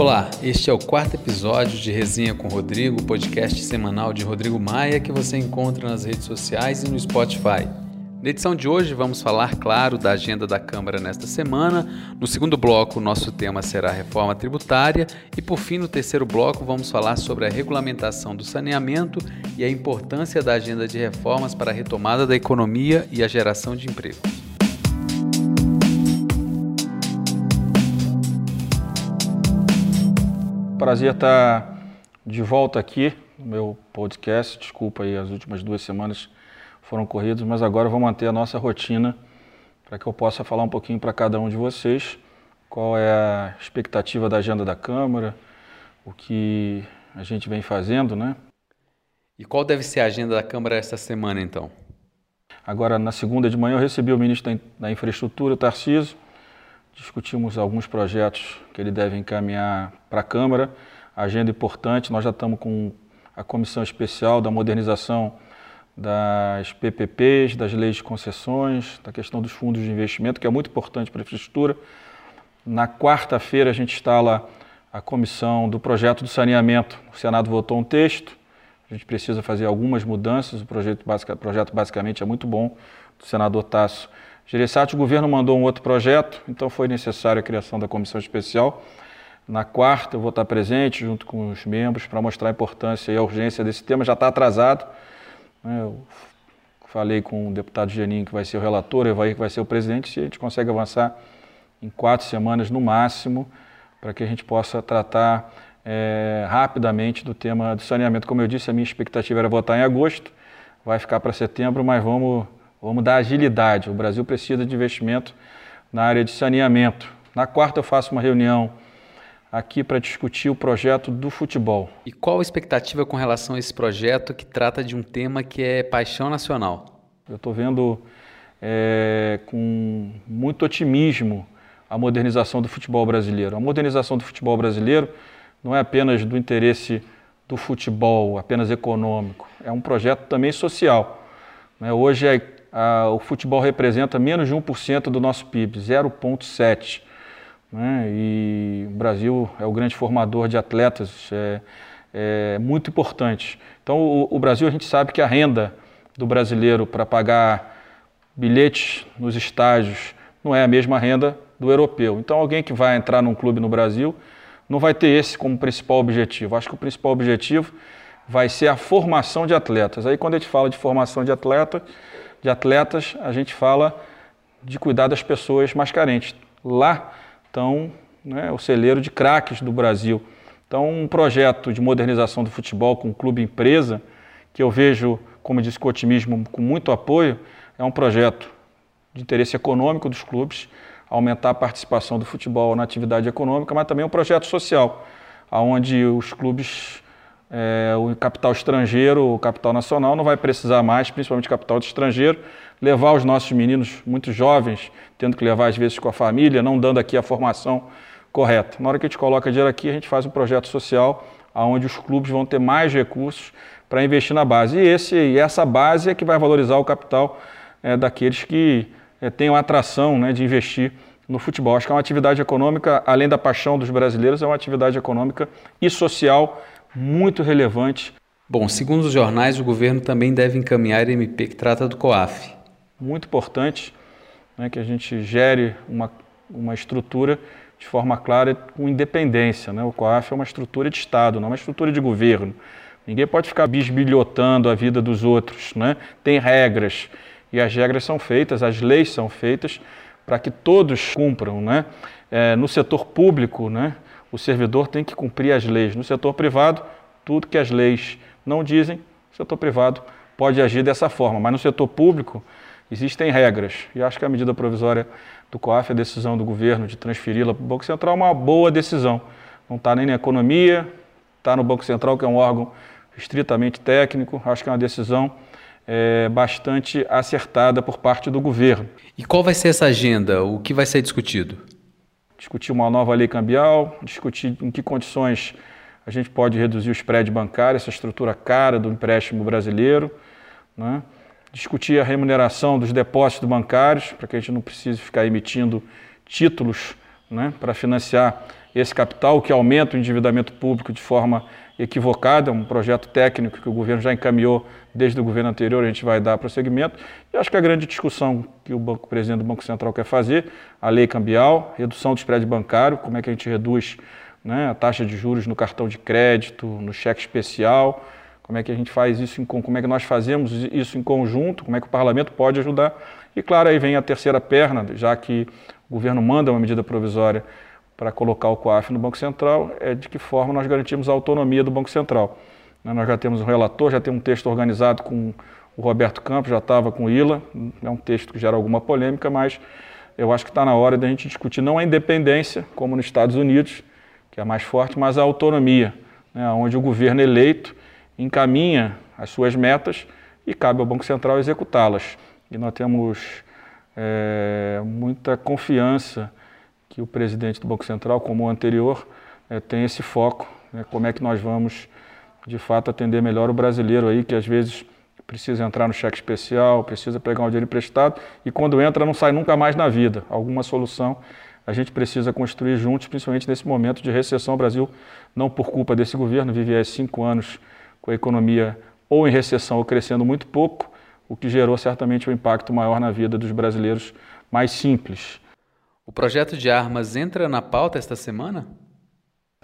Olá, este é o quarto episódio de Resenha com Rodrigo, podcast semanal de Rodrigo Maia que você encontra nas redes sociais e no Spotify. Na edição de hoje vamos falar, claro, da agenda da Câmara nesta semana. No segundo bloco, nosso tema será a reforma tributária. E por fim, no terceiro bloco, vamos falar sobre a regulamentação do saneamento e a importância da agenda de reformas para a retomada da economia e a geração de emprego. Prazer estar de volta aqui no meu podcast. Desculpa aí as últimas duas semanas foram corridos, mas agora eu vou manter a nossa rotina para que eu possa falar um pouquinho para cada um de vocês qual é a expectativa da agenda da Câmara, o que a gente vem fazendo, né? E qual deve ser a agenda da Câmara esta semana, então? Agora, na segunda de manhã, eu recebi o ministro da Infraestrutura, Tarciso, discutimos alguns projetos que ele deve encaminhar para a Câmara, agenda importante, nós já estamos com a comissão especial da modernização das PPPs, das leis de concessões, da questão dos fundos de investimento, que é muito importante para a infraestrutura. Na quarta-feira, a gente instala a comissão do projeto do saneamento. O Senado votou um texto, a gente precisa fazer algumas mudanças. O projeto, basic, projeto basicamente é muito bom, do senador Tasso Gereissati. O governo mandou um outro projeto, então foi necessária a criação da comissão especial. Na quarta, eu vou estar presente junto com os membros para mostrar a importância e a urgência desse tema. Já está atrasado, né? Eu falei com o deputado Geninho, que vai ser o relator, Evair, que vai ser o presidente, se a gente consegue avançar em quatro semanas no máximo, para que a gente possa tratar é, rapidamente do tema do saneamento. Como eu disse, a minha expectativa era votar em agosto, vai ficar para setembro, mas vamos, vamos dar agilidade. O Brasil precisa de investimento na área de saneamento. Na quarta eu faço uma reunião aqui para discutir o projeto do futebol. E qual a expectativa com relação a esse projeto que trata de um tema que é paixão nacional? Eu estou vendo é, com muito otimismo a modernização do futebol brasileiro. A modernização do futebol brasileiro não é apenas do interesse do futebol, apenas econômico, é um projeto também social. Né? Hoje é, a, o futebol representa menos de 1% do nosso PIB, 0,7%. Né? E o Brasil é o grande formador de atletas, é, é muito importante. Então, o, o, Brasil, a gente sabe que a renda do brasileiro para pagar bilhetes nos estádios não é a mesma renda do europeu. Então, alguém que vai entrar num clube no Brasil não vai ter esse como principal objetivo. Acho que o principal objetivo vai ser a formação de atletas. Aí, quando a gente fala de formação de, atleta, de atletas, a gente fala de cuidar das pessoas mais carentes. Lá, então, né, o celeiro de craques do Brasil. Então, um projeto de modernização do futebol com clube empresa, que eu vejo, como disse, com otimismo, com muito apoio, é um projeto de interesse econômico dos clubes, aumentar a participação do futebol na atividade econômica, mas também um projeto social, onde os clubes, é, o capital estrangeiro, o capital nacional, não vai precisar mais, principalmente capital estrangeiro, levar os nossos meninos muito jovens, tendo que levar às vezes com a família, não dando aqui a formação correta. Na hora que a gente coloca dinheiro aqui, a gente faz um projeto social onde os clubes vão ter mais recursos para investir na base. E, esse, e essa base é que vai valorizar o capital é, daqueles que é, a atração né, de investir no futebol. Acho que é uma atividade econômica, além da paixão dos brasileiros, é uma atividade econômica e social muito relevante. Bom, segundo os jornais, o governo também deve encaminhar a MP que trata do COAF muito importante né, que a gente gere uma, uma estrutura de forma clara com independência. Né? O COAF é uma estrutura de Estado, não é uma estrutura de governo. Ninguém pode ficar bisbilhotando a vida dos outros. Né? Tem regras e as regras são feitas, as leis são feitas para que todos cumpram. Né? É, no setor público, né, o servidor tem que cumprir as leis. No setor privado, tudo que as leis não dizem, o setor privado pode agir dessa forma. Mas no setor público, Existem regras, e acho que a medida provisória do COAF, a decisão do governo de transferi-la para o Banco Central, é uma boa decisão. Não está nem na economia, está no Banco Central, que é um órgão estritamente técnico. Acho que é uma decisão é, bastante acertada por parte do governo. E qual vai ser essa agenda? O que vai ser discutido? Discutir uma nova lei cambial, discutir em que condições a gente pode reduzir o spread bancário, essa estrutura cara do empréstimo brasileiro. Né? discutir a remuneração dos depósitos bancários, para que a gente não precise ficar emitindo títulos né, para financiar esse capital, que aumenta o endividamento público de forma equivocada, um projeto técnico que o governo já encaminhou desde o governo anterior, a gente vai dar prosseguimento. E acho que a grande discussão que o, banco, o presidente do Banco Central quer fazer, a lei cambial, redução do spread bancário, como é que a gente reduz né, a taxa de juros no cartão de crédito, no cheque especial, como é que a gente faz isso, em, como é que nós fazemos isso em conjunto, como é que o parlamento pode ajudar. E claro, aí vem a terceira perna, já que o governo manda uma medida provisória para colocar o COAF no Banco Central, é de que forma nós garantimos a autonomia do Banco Central. Né, nós já temos um relator, já tem um texto organizado com o Roberto Campos, já estava com o ILA, é um texto que gera alguma polêmica, mas eu acho que está na hora da gente discutir não a independência, como nos Estados Unidos, que é mais forte, mas a autonomia, né, onde o governo eleito encaminha as suas metas e cabe ao Banco Central executá-las. E nós temos é, muita confiança que o presidente do Banco Central, como o anterior, é, tem esse foco, né, como é que nós vamos, de fato, atender melhor o brasileiro aí, que às vezes precisa entrar no cheque especial, precisa pegar um dinheiro emprestado e quando entra não sai nunca mais na vida. Alguma solução a gente precisa construir juntos, principalmente nesse momento de recessão. O Brasil, não por culpa desse governo, vive há cinco anos com a economia ou em recessão ou crescendo muito pouco, o que gerou certamente um impacto maior na vida dos brasileiros mais simples. O projeto de armas entra na pauta esta semana?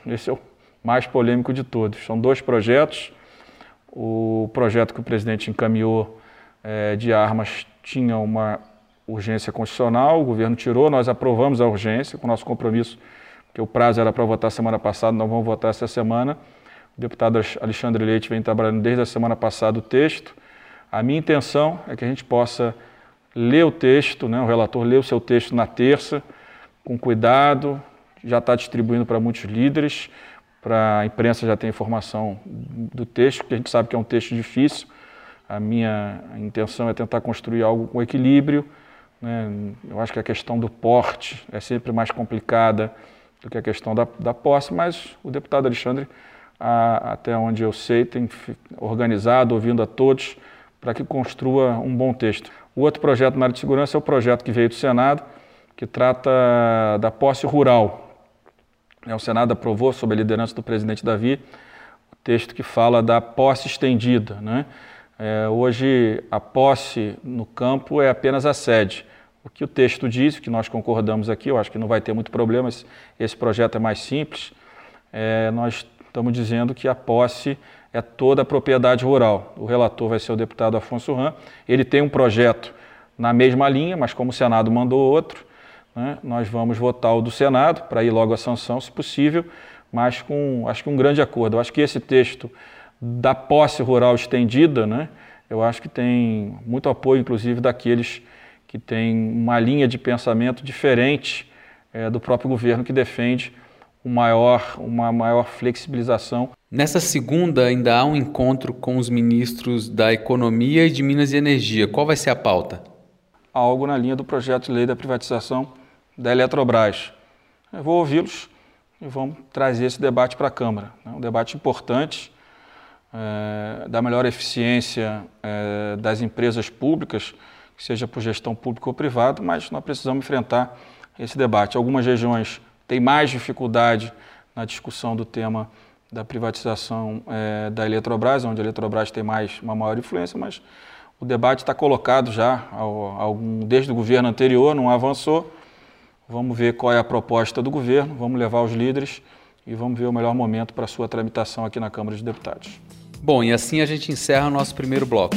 Esse é o mais polêmico de todos. São dois projetos. O projeto que o presidente encaminhou é, de armas tinha uma urgência constitucional, o governo tirou, nós aprovamos a urgência com nosso compromisso, que o prazo era para votar semana passada, nós vamos votar essa semana. O deputado Alexandre Leite vem trabalhando desde a semana passada o texto. A minha intenção é que a gente possa ler o texto, né, o relator lê o seu texto na terça, com cuidado, já está distribuindo para muitos líderes, para a imprensa já tem informação do texto, que a gente sabe que é um texto difícil. A minha intenção é tentar construir algo com equilíbrio. Né? Eu acho que a questão do porte é sempre mais complicada do que a questão da, da posse, mas o deputado Alexandre a, até onde eu sei, tem organizado, ouvindo a todos, para que construa um bom texto. O outro projeto na área de segurança é o projeto que veio do Senado, que trata da posse rural. É, o Senado aprovou, sob a liderança do presidente Davi, o texto que fala da posse estendida. Né? É, hoje, a posse no campo é apenas a sede. O que o texto diz, que nós concordamos aqui, eu acho que não vai ter muito problema, esse projeto é mais simples. É, nós estamos dizendo que a posse é toda a propriedade rural. O relator vai ser o deputado Afonso Ram. Ele tem um projeto na mesma linha, mas como o Senado mandou outro, né, nós vamos votar o do Senado para ir logo à sanção, se possível, mas com acho que um grande acordo. Eu acho que esse texto da posse rural estendida, né, eu acho que tem muito apoio, inclusive, daqueles que têm uma linha de pensamento diferente é, do próprio governo que defende um maior, uma maior flexibilização. Nessa segunda, ainda há um encontro com os ministros da Economia e de Minas e Energia. Qual vai ser a pauta? Algo na linha do projeto de lei da privatização da Eletrobras. Eu vou ouvi-los e vamos trazer esse debate para a Câmara. É um debate importante é, da melhor eficiência é, das empresas públicas, seja por gestão pública ou privada, mas nós precisamos enfrentar esse debate. Algumas regiões tem mais dificuldade na discussão do tema da privatização é, da Eletrobras, onde a Eletrobras tem mais uma maior influência, mas o debate está colocado já algum, desde o governo anterior, não avançou. Vamos ver qual é a proposta do governo, vamos levar os líderes e vamos ver o melhor momento para sua tramitação aqui na Câmara de Deputados. Bom, e assim a gente encerra o nosso primeiro bloco.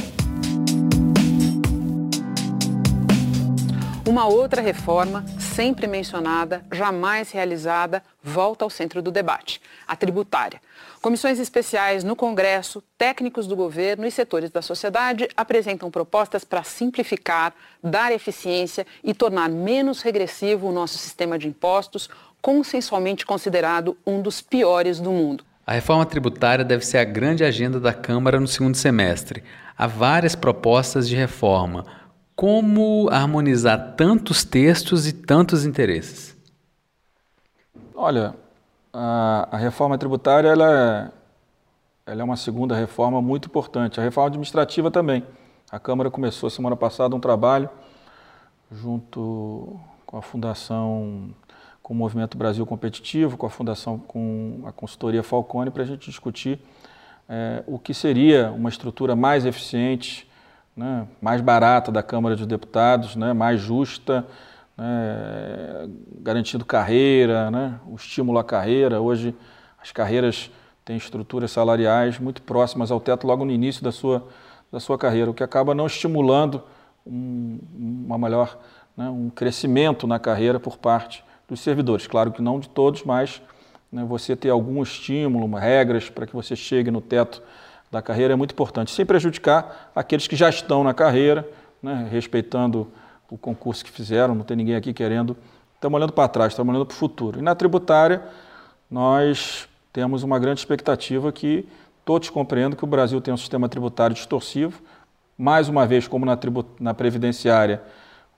Uma outra reforma, sempre mencionada, jamais realizada, volta ao centro do debate: a tributária. Comissões especiais no Congresso, técnicos do governo e setores da sociedade apresentam propostas para simplificar, dar eficiência e tornar menos regressivo o nosso sistema de impostos, consensualmente considerado um dos piores do mundo. A reforma tributária deve ser a grande agenda da Câmara no segundo semestre. Há várias propostas de reforma como harmonizar tantos textos e tantos interesses? Olha, a, a reforma tributária ela é, ela é uma segunda reforma muito importante. A reforma administrativa também. A Câmara começou semana passada um trabalho junto com a Fundação com o Movimento Brasil Competitivo, com a Fundação, com a consultoria Falcone, para a gente discutir é, o que seria uma estrutura mais eficiente, né, mais barata da Câmara dos Deputados, né, mais justa, né, garantindo carreira, né, o estímulo à carreira. Hoje, as carreiras têm estruturas salariais muito próximas ao teto logo no início da sua, da sua carreira, o que acaba não estimulando um, uma melhor, né, um crescimento na carreira por parte dos servidores. Claro que não de todos, mas né, você ter algum estímulo, regras para que você chegue no teto da carreira é muito importante, sem prejudicar aqueles que já estão na carreira, né, respeitando o concurso que fizeram, não tem ninguém aqui querendo. Estamos olhando para trás, estamos olhando para o futuro. E na tributária, nós temos uma grande expectativa que todos compreendam que o Brasil tem um sistema tributário distorsivo. Mais uma vez, como na, na previdenciária,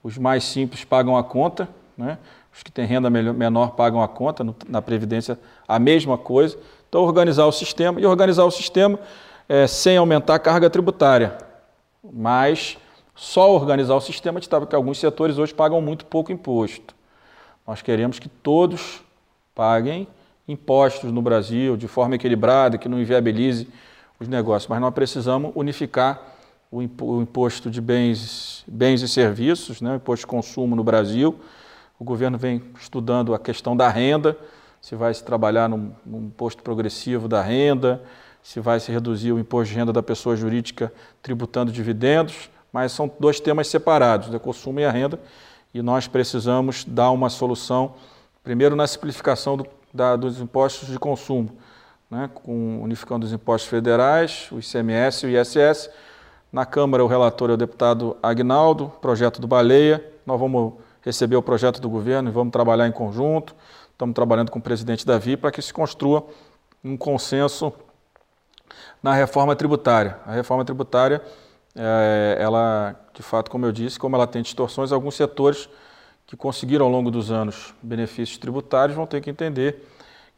os mais simples pagam a conta, né? os que têm renda menor pagam a conta, na Previdência a mesma coisa. Então, organizar o sistema e organizar o sistema é, sem aumentar a carga tributária, mas só organizar o sistema de porque alguns setores hoje pagam muito pouco imposto. Nós queremos que todos paguem impostos no Brasil de forma equilibrada, que não inviabilize os negócios, mas nós precisamos unificar o imposto de bens, bens e serviços, né, o imposto de consumo no Brasil, o governo vem estudando a questão da renda, se vai se trabalhar num, num imposto progressivo da renda, se vai se reduzir o imposto de renda da pessoa jurídica tributando dividendos, mas são dois temas separados, o né, consumo e a renda, e nós precisamos dar uma solução, primeiro na simplificação do, da, dos impostos de consumo, né, com, unificando os impostos federais, o ICMS e o ISS. Na Câmara, o relator é o deputado Agnaldo, projeto do Baleia. Nós vamos receber o projeto do governo e vamos trabalhar em conjunto. Estamos trabalhando com o presidente Davi para que se construa um consenso na reforma tributária. A reforma tributária, é, ela, de fato, como eu disse, como ela tem distorções, alguns setores que conseguiram ao longo dos anos benefícios tributários vão ter que entender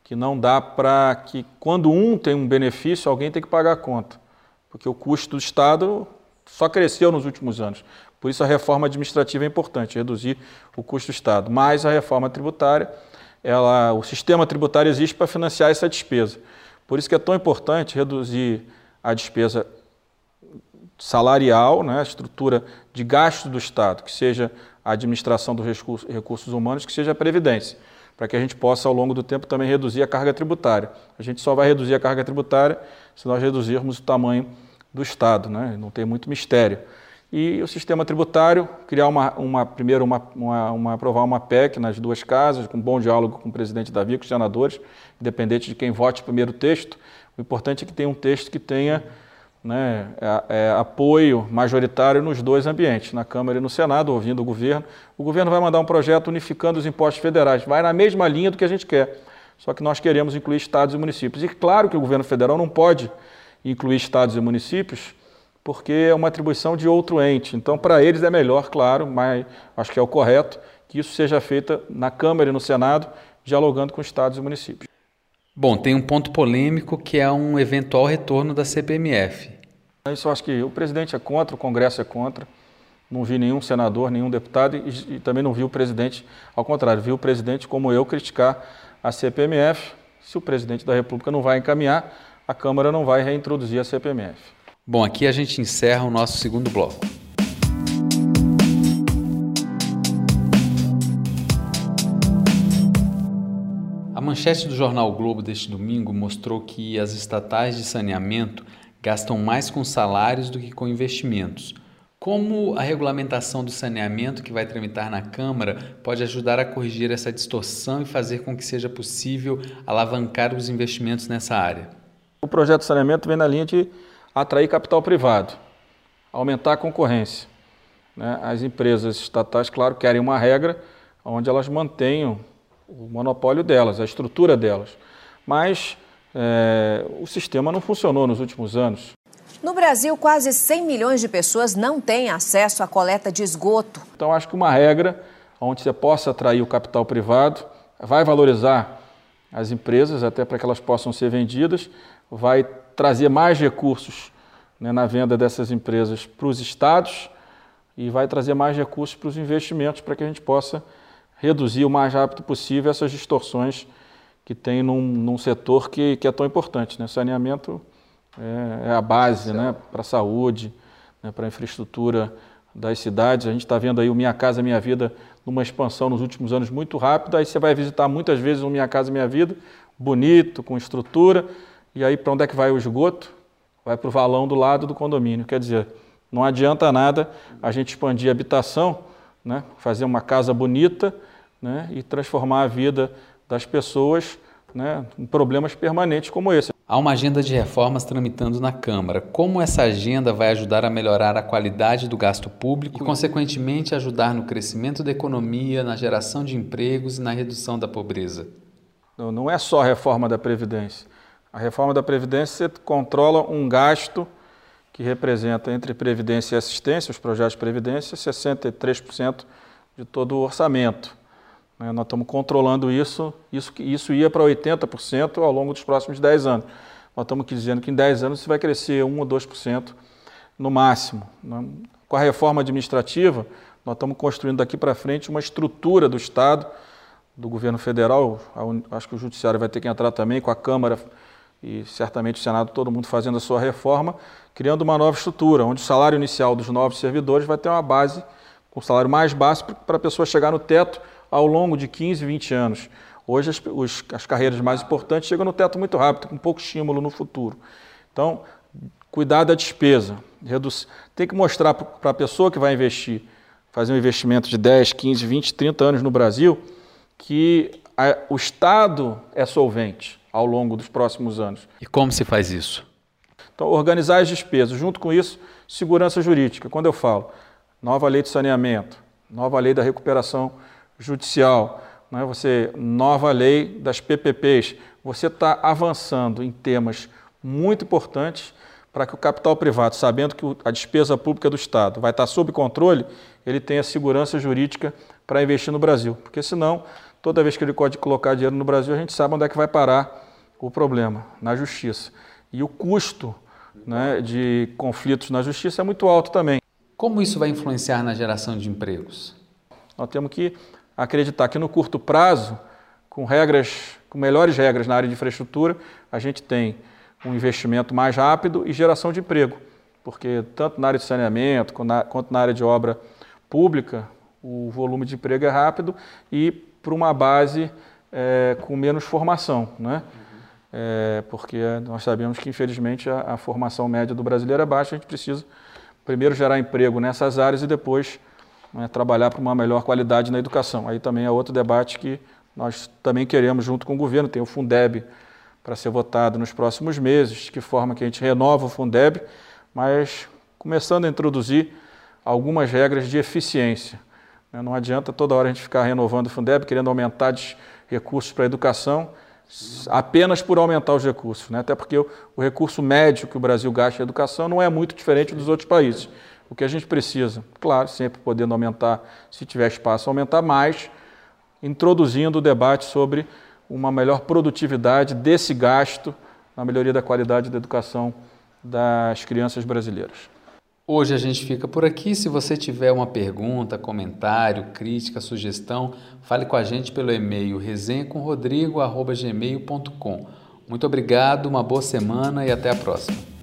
que não dá para que, quando um tem um benefício, alguém tem que pagar a conta. Porque o custo do Estado só cresceu nos últimos anos. Por isso a reforma administrativa é importante, reduzir o custo do Estado. Mas a reforma tributária, ela, o sistema tributário existe para financiar essa despesa. Por isso que é tão importante reduzir a despesa salarial, né, a estrutura de gasto do Estado, que seja a administração dos recursos, humanos, que seja a previdência, para que a gente possa, ao longo do tempo, também reduzir a carga tributária. A gente só vai reduzir a carga tributária se nós reduzirmos o tamanho do Estado, né? não tem muito mistério e o sistema tributário, criar uma, uma primeiro uma, uma, uma, aprovar uma PEC nas duas casas, com bom diálogo com o presidente Davi, com os senadores, independente de quem vote o primeiro texto. O importante é que tenha um texto que tenha né, é, é, apoio majoritário nos dois ambientes, na Câmara e no Senado, ouvindo o governo. O governo vai mandar um projeto unificando os impostos federais, vai na mesma linha do que a gente quer, só que nós queremos incluir estados e municípios. E claro que o governo federal não pode incluir estados e municípios porque é uma atribuição de outro ente. Então, para eles é melhor, claro, mas acho que é o correto, que isso seja feito na Câmara e no Senado, dialogando com estados e municípios. Bom, tem um ponto polêmico que é um eventual retorno da CPMF. Isso eu acho que o presidente é contra, o Congresso é contra. Não vi nenhum senador, nenhum deputado e, e também não vi o presidente, ao contrário, vi o presidente, como eu, criticar a CPMF. Se o presidente da República não vai encaminhar, a Câmara não vai reintroduzir a CPMF. Bom, aqui a gente encerra o nosso segundo bloco. A manchete do jornal o Globo deste domingo mostrou que as estatais de saneamento gastam mais com salários do que com investimentos. Como a regulamentação do saneamento que vai tramitar na Câmara pode ajudar a corrigir essa distorção e fazer com que seja possível alavancar os investimentos nessa área? O projeto de saneamento vem na linha de atrair capital privado, aumentar a concorrência. Né? As empresas estatais, claro, querem uma regra onde elas mantenham o monopólio delas, a estrutura delas. Mas é, o sistema não funcionou nos últimos anos. No Brasil, quase 100 milhões de pessoas não têm acesso à coleta de esgoto. Então, acho que uma regra onde você possa atrair o capital privado vai valorizar as empresas, até para que elas possam ser vendidas, vai trazer mais recursos né, na venda dessas empresas para os estados e vai trazer mais recursos para os investimentos para que a gente possa reduzir o mais rápido possível essas distorções que tem num, num setor que, que, é tão importante. Né? Saneamento é, é a base né? para a saúde, né? para a infraestrutura das cidades. A gente está vendo aí o Minha Casa Minha Vida numa expansão nos últimos anos muito rápida. Aí você vai visitar muitas vezes o Minha Casa Minha Vida, bonito, com estrutura, e aí para onde é que vai o esgoto? Vai para o valão do lado do condomínio. Quer dizer, não adianta nada a gente expandir a habitação, né? fazer uma casa bonita né? e transformar a vida das pessoas né? em problemas permanentes como esse. Há uma agenda de reformas tramitando na Câmara. Como essa agenda vai ajudar a melhorar a qualidade do gasto público e, consequentemente, ajudar no crescimento da economia, na geração de empregos e na redução da pobreza? Não, não é só a reforma da Previdência. A reforma da Previdência controla um gasto que representa entre Previdência e Assistência, os projetos de Previdência, 63% de todo o orçamento. Né? Nós estamos controlando isso, isso, isso ia para 80% ao longo dos próximos 10 anos. Nós estamos dizendo que em 10 anos isso vai crescer 1 ou 2% no máximo. Né? Com a reforma administrativa, nós estamos construindo daqui para frente uma estrutura do Estado, do governo federal, acho que o Judiciário vai ter que entrar também, com a Câmara e certamente o Senado, todo mundo fazendo a sua reforma, criando uma nova estrutura, onde o salário inicial dos novos servidores vai ter uma base, com o salário mais baixo, para a pessoa chegar no teto ao longo de 15, 20 anos. Hoje as, os, as carreiras mais importantes chegam no teto muito rápido, com pouco estímulo no futuro. Então, cuidar da despesa. Reduz, tem que mostrar para a pessoa que vai investir, fazer um investimento de 10, 15, 20, 30 anos no Brasil, que a, o Estado é solvente ao longo dos próximos anos. E como se faz isso? Então, organizar as despesas. Junto com isso, segurança jurídica. Quando eu falo nova lei de saneamento, nova lei da recuperação judicial, né? você, nova lei das PPPs, você está avançando em temas muito importantes para que o capital privado, sabendo que a despesa pública do Estado vai estar sob controle, ele tenha segurança jurídica para investir no Brasil. Porque senão, toda vez que ele pode colocar dinheiro no Brasil, a gente sabe onde é que vai parar o problema, na justiça. E o custo né, de conflitos na justiça é muito alto também. Como isso vai influenciar na geração de empregos? Nós temos que acreditar que no curto prazo, com regras, com melhores regras na área de infraestrutura, a gente tem um investimento mais rápido e geração de emprego, porque tanto na área de saneamento quanto na área de obra pública, o volume de emprego é rápido e para uma base é, com menos formação, né? É, porque nós sabemos que, infelizmente, a, a, formação média do brasileiro é baixa, a gente precisa primeiro gerar emprego nessas áreas e depois né, trabalhar para uma melhor qualidade na educação. Aí também é outro debate que nós também queremos junto com o governo, tem o Fundeb para ser votado nos próximos meses, de que forma que a gente renova o Fundeb, mas começando a introduzir algumas regras de eficiência. Né. Não adianta toda hora a gente ficar renovando o Fundeb, querendo aumentar recursos para a educação, apenas por aumentar os recursos, né? até porque o, o, recurso médio que o Brasil gasta em educação não é muito diferente dos outros países. O que a gente precisa, claro, sempre podendo aumentar, se tiver espaço, aumentar mais, introduzindo o debate sobre uma melhor produtividade desse gasto na melhoria da qualidade da educação das crianças brasileiras. Hoje a gente fica por aqui. Se você tiver uma pergunta, comentário, crítica, sugestão, fale com a gente pelo e-mail resenhacomrodrigo.gmail.com. Muito obrigado, uma boa semana e até a próxima.